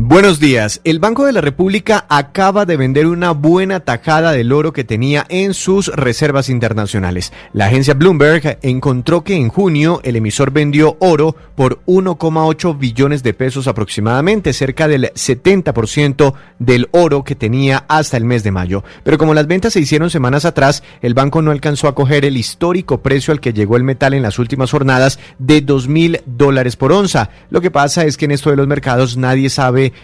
Buenos días. El Banco de la República acaba de vender una buena tajada del oro que tenía en sus reservas internacionales. La agencia Bloomberg encontró que en junio el emisor vendió oro por 1,8 billones de pesos aproximadamente, cerca del 70% del oro que tenía hasta el mes de mayo. Pero como las ventas se hicieron semanas atrás, el banco no alcanzó a coger el histórico precio al que llegó el metal en las últimas jornadas de 2 mil dólares por onza. Lo que pasa es que en esto de los mercados nadie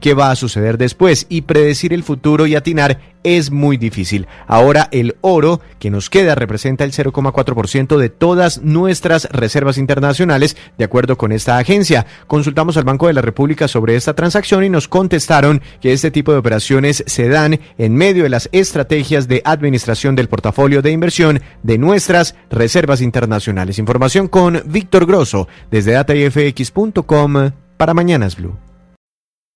qué va a suceder después y predecir el futuro y atinar es muy difícil. Ahora el oro que nos queda representa el 0,4% de todas nuestras reservas internacionales, de acuerdo con esta agencia. Consultamos al Banco de la República sobre esta transacción y nos contestaron que este tipo de operaciones se dan en medio de las estrategias de administración del portafolio de inversión de nuestras reservas internacionales. Información con Víctor Grosso desde datafx.com para Mañanas Blue.